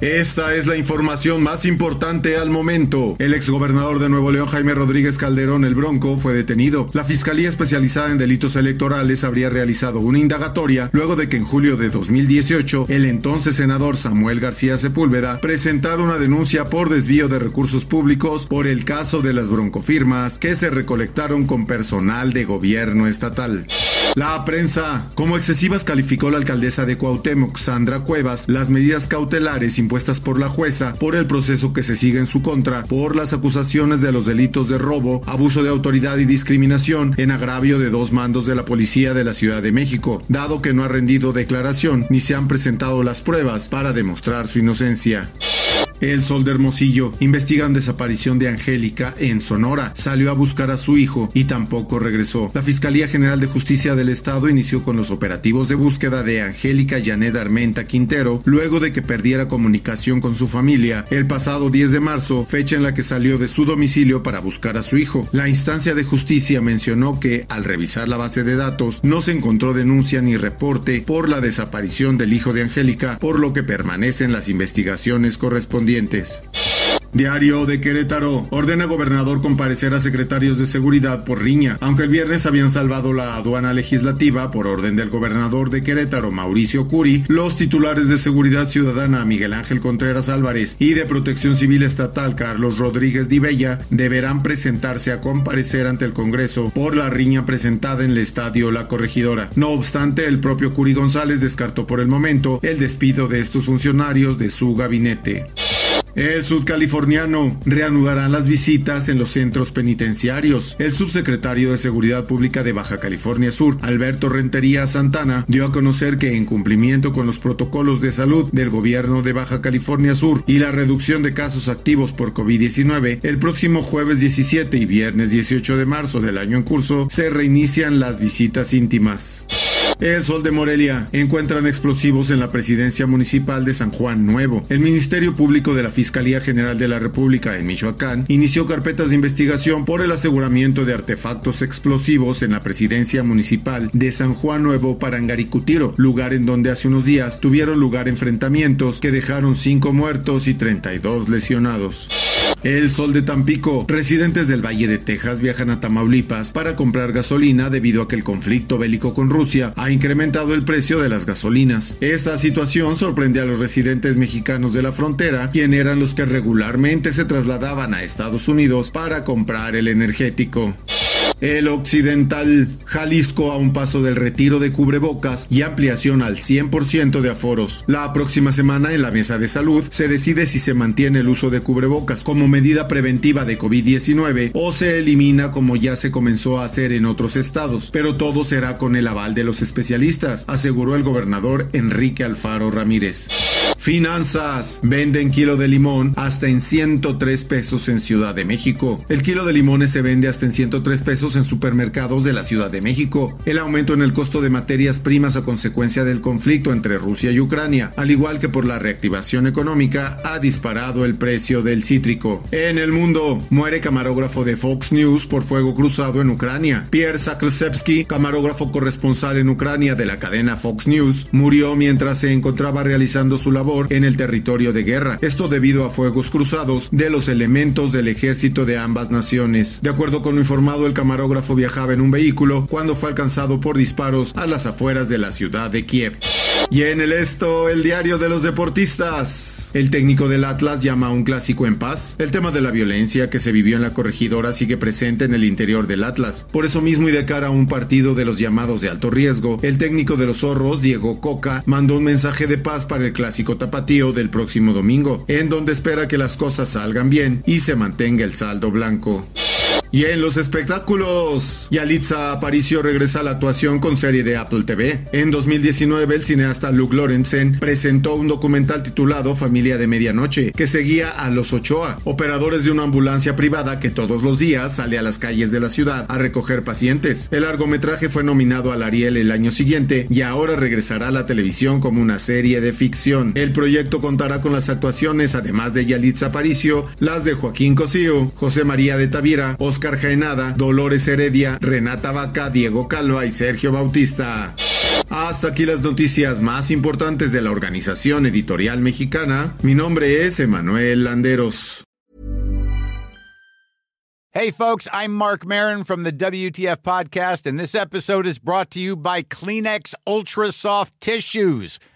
Esta es la información más importante al momento. El exgobernador de Nuevo León, Jaime Rodríguez Calderón, el Bronco, fue detenido. La Fiscalía Especializada en Delitos Electorales habría realizado una indagatoria luego de que en julio de 2018 el entonces senador Samuel García Sepúlveda presentara una denuncia por desvío de recursos públicos por el caso de las broncofirmas que se recolectaron con personal de gobierno estatal. La prensa. Como excesivas calificó la alcaldesa de Cuauhtémoc, Sandra Cuevas, las medidas cautelares impuestas por la jueza por el proceso que se sigue en su contra por las acusaciones de los delitos de robo, abuso de autoridad y discriminación en agravio de dos mandos de la policía de la Ciudad de México, dado que no ha rendido declaración ni se han presentado las pruebas para demostrar su inocencia. El Sol de Hermosillo investigan desaparición de Angélica en Sonora. Salió a buscar a su hijo y tampoco regresó. La Fiscalía General de Justicia del Estado inició con los operativos de búsqueda de Angélica Janet Armenta Quintero luego de que perdiera comunicación con su familia el pasado 10 de marzo, fecha en la que salió de su domicilio para buscar a su hijo. La instancia de justicia mencionó que al revisar la base de datos no se encontró denuncia ni reporte por la desaparición del hijo de Angélica, por lo que permanecen las investigaciones correspondientes. Diario de Querétaro ordena gobernador comparecer a secretarios de seguridad por riña. Aunque el viernes habían salvado la aduana legislativa por orden del gobernador de Querétaro, Mauricio Curi, los titulares de seguridad ciudadana Miguel Ángel Contreras Álvarez y de protección civil estatal Carlos Rodríguez Bella deberán presentarse a comparecer ante el Congreso por la riña presentada en el estadio La Corregidora. No obstante, el propio Curi González descartó por el momento el despido de estos funcionarios de su gabinete. El sudcaliforniano reanudará las visitas en los centros penitenciarios. El subsecretario de Seguridad Pública de Baja California Sur, Alberto Rentería Santana, dio a conocer que en cumplimiento con los protocolos de salud del gobierno de Baja California Sur y la reducción de casos activos por COVID-19, el próximo jueves 17 y viernes 18 de marzo del año en curso se reinician las visitas íntimas. El Sol de Morelia encuentran explosivos en la presidencia municipal de San Juan Nuevo. El Ministerio Público de la Fiscalía General de la República en Michoacán inició carpetas de investigación por el aseguramiento de artefactos explosivos en la presidencia municipal de San Juan Nuevo Parangaricutiro, lugar en donde hace unos días tuvieron lugar enfrentamientos que dejaron 5 muertos y 32 lesionados. El Sol de Tampico. Residentes del Valle de Texas viajan a Tamaulipas para comprar gasolina debido a que el conflicto bélico con Rusia ha incrementado el precio de las gasolinas. Esta situación sorprende a los residentes mexicanos de la frontera, quienes eran los que regularmente se trasladaban a Estados Unidos para comprar el energético. El Occidental, Jalisco a un paso del retiro de cubrebocas y ampliación al 100% de aforos. La próxima semana en la Mesa de Salud se decide si se mantiene el uso de cubrebocas como medida preventiva de COVID-19 o se elimina como ya se comenzó a hacer en otros estados, pero todo será con el aval de los especialistas, aseguró el gobernador Enrique Alfaro Ramírez. Finanzas. Venden kilo de limón hasta en 103 pesos en Ciudad de México. El kilo de limones se vende hasta en 103 pesos en supermercados de la Ciudad de México. El aumento en el costo de materias primas a consecuencia del conflicto entre Rusia y Ucrania, al igual que por la reactivación económica, ha disparado el precio del cítrico. En el mundo, muere camarógrafo de Fox News por fuego cruzado en Ucrania. Pierre Zakrasevsky, camarógrafo corresponsal en Ucrania de la cadena Fox News, murió mientras se encontraba realizando su labor en el territorio de guerra, esto debido a fuegos cruzados de los elementos del ejército de ambas naciones. De acuerdo con lo informado, el camarógrafo viajaba en un vehículo cuando fue alcanzado por disparos a las afueras de la ciudad de Kiev. Y en el esto, el diario de los deportistas. El técnico del Atlas llama a un clásico en paz. El tema de la violencia que se vivió en la corregidora sigue presente en el interior del Atlas. Por eso mismo y de cara a un partido de los llamados de alto riesgo, el técnico de los zorros, Diego Coca, mandó un mensaje de paz para el clásico tapatío del próximo domingo, en donde espera que las cosas salgan bien y se mantenga el saldo blanco. Y en los espectáculos, Yalitza Aparicio regresa a la actuación con serie de Apple TV. En 2019, el cineasta Luke Lorenzen presentó un documental titulado Familia de Medianoche, que seguía a los Ochoa, operadores de una ambulancia privada que todos los días sale a las calles de la ciudad a recoger pacientes. El largometraje fue nominado al Ariel el año siguiente y ahora regresará a la televisión como una serie de ficción. El proyecto contará con las actuaciones, además de Yalitza Aparicio, las de Joaquín Cosío, José María de Tavira, Oscar Oscar Jaenada, Dolores Heredia, Renata Vaca, Diego Calva y Sergio Bautista. Hasta aquí las noticias más importantes de la Organización Editorial Mexicana. Mi nombre es Emanuel Landeros. Hey folks, I'm Mark Marin from the WTF podcast and this episode is brought to you by Kleenex Ultra Soft Tissues